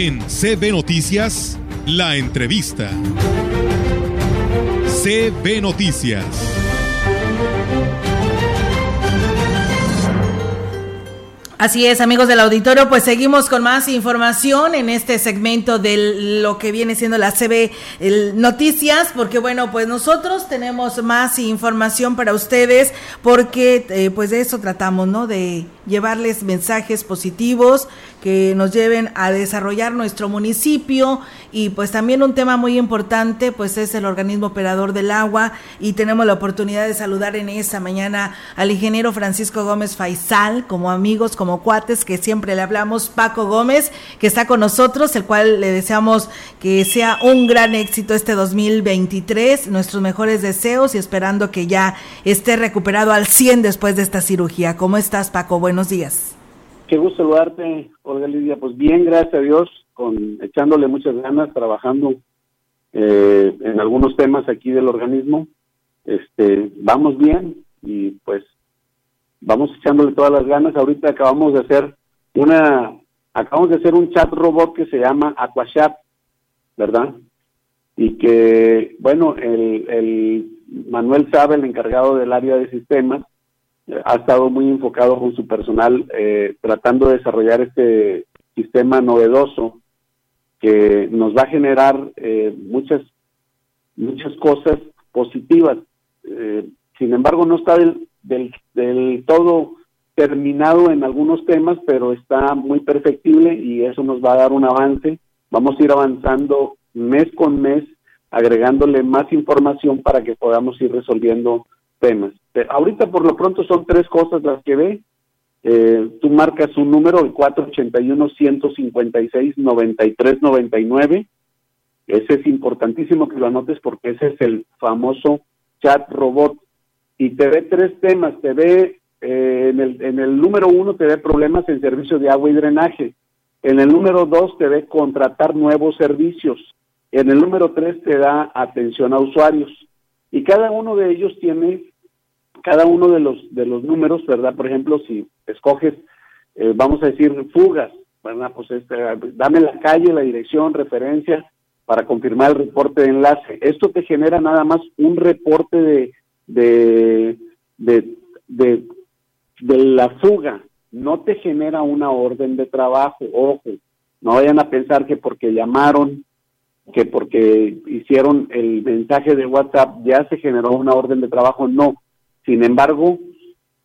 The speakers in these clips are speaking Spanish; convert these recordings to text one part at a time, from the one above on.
En CB Noticias, la entrevista. CB Noticias. Así es, amigos del auditorio, pues seguimos con más información en este segmento de lo que viene siendo la CB Noticias, porque bueno, pues nosotros tenemos más información para ustedes, porque eh, pues de eso tratamos, ¿no? De llevarles mensajes positivos que nos lleven a desarrollar nuestro municipio y pues también un tema muy importante pues es el organismo operador del agua y tenemos la oportunidad de saludar en esta mañana al ingeniero Francisco Gómez Faisal como amigos, como cuates que siempre le hablamos, Paco Gómez que está con nosotros, el cual le deseamos que sea un gran éxito este 2023, nuestros mejores deseos y esperando que ya esté recuperado al 100 después de esta cirugía. ¿Cómo estás Paco? Buenos días. Qué gusto saludarte, Olga Lidia. Pues bien, gracias a Dios, con echándole muchas ganas, trabajando eh, en algunos temas aquí del organismo. Este, vamos bien y pues vamos echándole todas las ganas. Ahorita acabamos de hacer una, acabamos de hacer un chat robot que se llama Aquachat, ¿verdad? Y que, bueno, el, el Manuel Sabe, el encargado del área de sistemas, ha estado muy enfocado con su personal eh, tratando de desarrollar este sistema novedoso que nos va a generar eh, muchas muchas cosas positivas. Eh, sin embargo, no está del, del, del todo terminado en algunos temas, pero está muy perfectible y eso nos va a dar un avance. Vamos a ir avanzando mes con mes, agregándole más información para que podamos ir resolviendo temas. ahorita por lo pronto son tres cosas las que ve. Eh, tú marcas un número, el 481-156-9399. Ese es importantísimo que lo anotes porque ese es el famoso chat robot. Y te ve tres temas. Te ve eh, en, el, en el número uno, te ve problemas en servicios de agua y drenaje. En el número dos, te ve contratar nuevos servicios. En el número tres, te da atención a usuarios y cada uno de ellos tiene cada uno de los de los números, ¿verdad? Por ejemplo, si escoges, eh, vamos a decir, fugas, ¿verdad? Pues este, dame la calle, la dirección, referencia para confirmar el reporte de enlace. Esto te genera nada más un reporte de, de, de, de, de la fuga, no te genera una orden de trabajo, ojo, no vayan a pensar que porque llamaron que porque hicieron el mensaje de WhatsApp ya se generó una orden de trabajo, no. Sin embargo,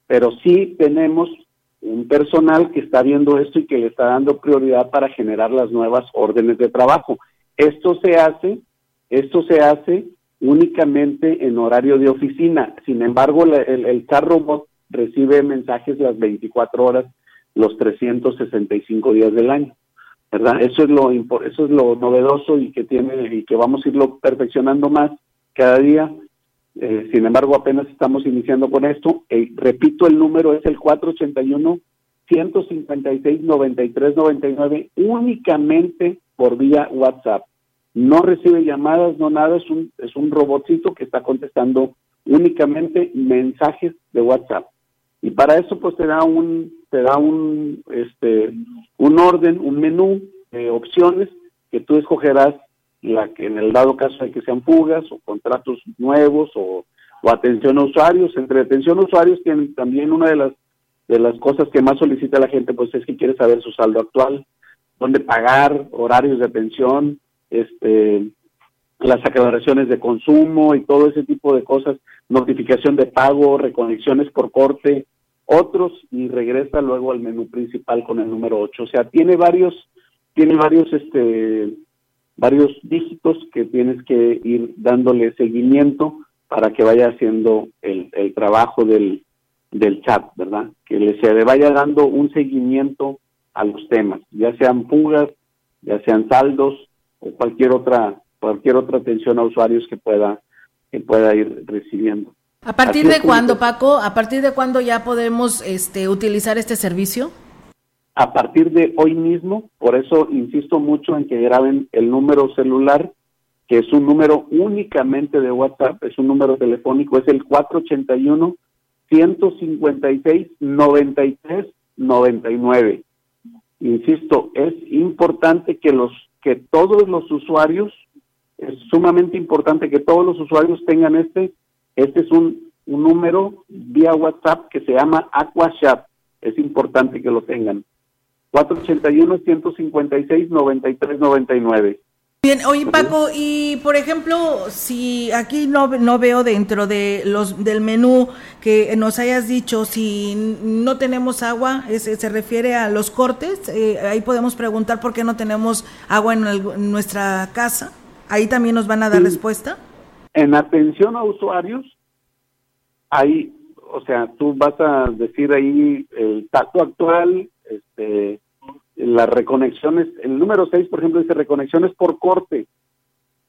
pero sí tenemos un personal que está viendo esto y que le está dando prioridad para generar las nuevas órdenes de trabajo. Esto se hace, esto se hace únicamente en horario de oficina. Sin embargo, el, el car robot recibe mensajes las 24 horas, los 365 días del año. ¿Verdad? Eso es lo eso es lo novedoso y que tiene y que vamos a irlo perfeccionando más cada día. Eh, sin embargo, apenas estamos iniciando con esto. Eh, repito, el número es el 481 156 9399 únicamente por vía WhatsApp. No recibe llamadas, no nada, es un es un robotcito que está contestando únicamente mensajes de WhatsApp. Y para eso pues te da un te da un, este, un orden, un menú de opciones que tú escogerás la que en el dado caso de que sean fugas o contratos nuevos o, atención a usuarios. Entre atención a usuarios tienen también una de las de las cosas que más solicita la gente pues es que quiere saber su saldo actual, dónde pagar, horarios de atención, este las aclaraciones de consumo y todo ese tipo de cosas, notificación de pago, reconexiones por corte, otros y regresa luego al menú principal con el número 8. O sea, tiene varios, tiene varios, este, varios dígitos que tienes que ir dándole seguimiento para que vaya haciendo el, el trabajo del, del chat, ¿verdad? Que le se le vaya dando un seguimiento a los temas, ya sean fugas, ya sean saldos o cualquier otra cualquier otra atención a usuarios que pueda que pueda ir recibiendo. ¿A partir de cuándo, Paco? ¿A partir de cuándo ya podemos este, utilizar este servicio? A partir de hoy mismo, por eso insisto mucho en que graben el número celular, que es un número únicamente de WhatsApp, es un número telefónico, es el 481 156 93 99. insisto, es importante que los que todos los usuarios, es sumamente importante que todos los usuarios tengan este, este es un, un número vía WhatsApp que se llama AquaChat, es importante que lo tengan. 481-156-9399. Bien, oye Paco, y por ejemplo, si aquí no, no veo dentro de los del menú que nos hayas dicho, si no tenemos agua, se refiere a los cortes, eh, ahí podemos preguntar por qué no tenemos agua en, nuestra casa, ahí también nos van a dar respuesta. En atención a usuarios, ahí, o sea, tú vas a decir ahí el tato actual, este, las reconexiones, el número 6, por ejemplo, dice reconexiones por corte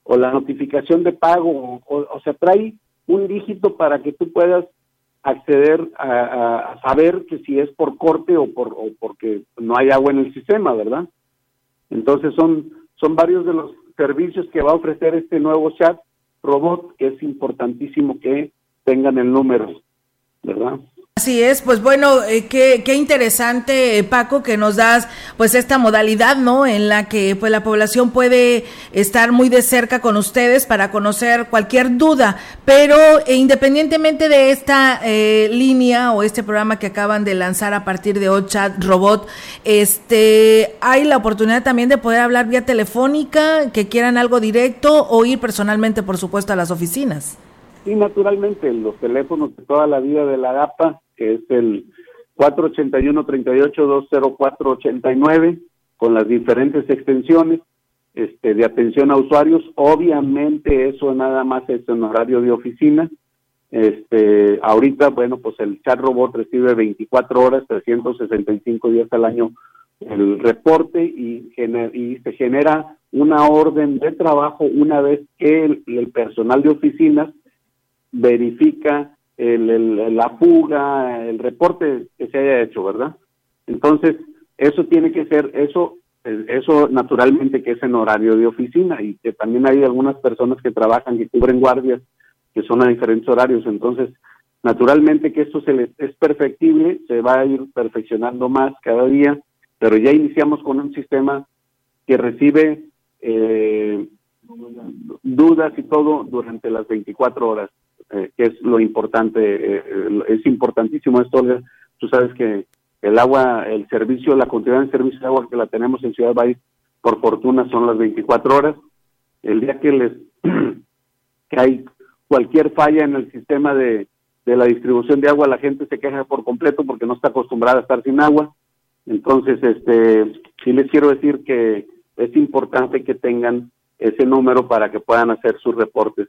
o la notificación de pago, o, sea, trae un dígito para que tú puedas acceder a, saber que si es por corte o, por, o porque no hay agua en el sistema, ¿verdad? Entonces son, son varios de los servicios que va a ofrecer este nuevo chat robot, que es importantísimo que tengan el número, ¿verdad? Así es, pues bueno, eh, qué, qué, interesante, Paco, que nos das pues esta modalidad, ¿no? En la que pues la población puede estar muy de cerca con ustedes para conocer cualquier duda, pero eh, independientemente de esta eh, línea o este programa que acaban de lanzar a partir de OChat Robot, este, hay la oportunidad también de poder hablar vía telefónica, que quieran algo directo o ir personalmente, por supuesto, a las oficinas. Sí, naturalmente, los teléfonos de toda la vida de la GAPA que es el 481-38-204-89, con las diferentes extensiones este, de atención a usuarios. Obviamente eso nada más es en horario de oficina. Este, ahorita, bueno, pues el chat robot recibe 24 horas, 365 días al año el reporte y, y se genera una orden de trabajo una vez que el personal de oficinas verifica el, la fuga, el reporte que se haya hecho, ¿verdad? Entonces, eso tiene que ser, eso, eso naturalmente que es en horario de oficina y que también hay algunas personas que trabajan, que cubren guardias, que son a diferentes horarios. Entonces, naturalmente que esto se les, es perfectible, se va a ir perfeccionando más cada día, pero ya iniciamos con un sistema que recibe eh, dudas y todo durante las 24 horas. Eh, que es lo importante, eh, eh, es importantísimo esto, Olga. Tú sabes que el agua, el servicio, la continuidad del servicio de agua que la tenemos en Ciudad Valle, por fortuna son las 24 horas. El día que les que hay cualquier falla en el sistema de, de la distribución de agua, la gente se queja por completo porque no está acostumbrada a estar sin agua. Entonces, este, sí les quiero decir que es importante que tengan ese número para que puedan hacer sus reportes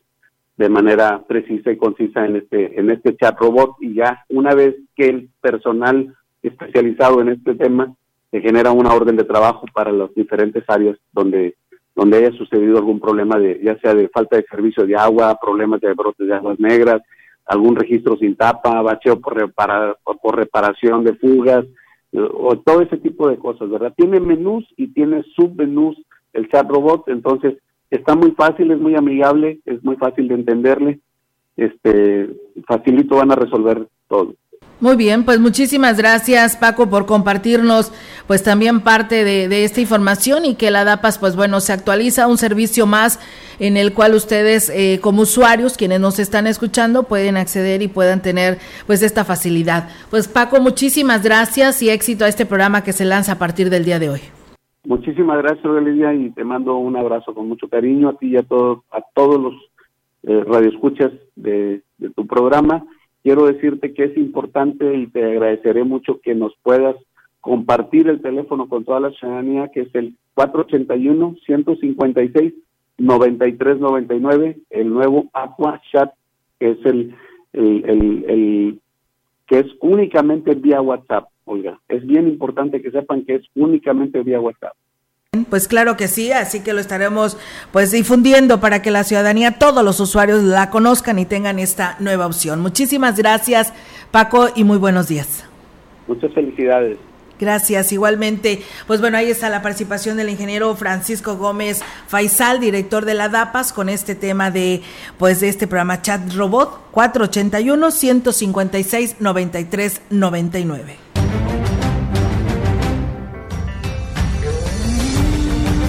de manera precisa y concisa en este en este chat robot y ya una vez que el personal especializado en este tema se genera una orden de trabajo para las diferentes áreas donde donde haya sucedido algún problema de ya sea de falta de servicio de agua, problemas de brotes de aguas negras, algún registro sin tapa, bacheo por, repara, por reparación de fugas o todo ese tipo de cosas, ¿verdad? Tiene menús y tiene submenús el chat robot, entonces está muy fácil, es muy amigable, es muy fácil de entenderle, este, facilito van a resolver todo. Muy bien, pues muchísimas gracias Paco por compartirnos pues también parte de, esta información y que la DAPAS pues bueno se actualiza un servicio más en el cual ustedes eh, como usuarios quienes nos están escuchando pueden acceder y puedan tener pues esta facilidad. Pues Paco, muchísimas gracias y éxito a este programa que se lanza a partir del día de hoy. Muchísimas gracias, Lidia, y te mando un abrazo con mucho cariño a ti y a todos, a todos los eh, radioescuchas de, tu programa. Quiero decirte que es importante y te agradeceré mucho que nos puedas compartir el teléfono con toda la ciudadanía, que es el 481-156-9399, el nuevo Aqua Chat, que es el que es únicamente vía WhatsApp. Oiga, es bien importante que sepan que es únicamente vía WhatsApp. Pues claro que sí, así que lo estaremos pues difundiendo para que la ciudadanía, todos los usuarios la conozcan y tengan esta nueva opción. Muchísimas gracias, Paco, y muy buenos días. Muchas felicidades. Gracias, igualmente. Pues bueno, ahí está la participación del ingeniero Francisco Gómez Faisal, director de la DAPAS, con este tema de, pues, de este programa Chat Robot 481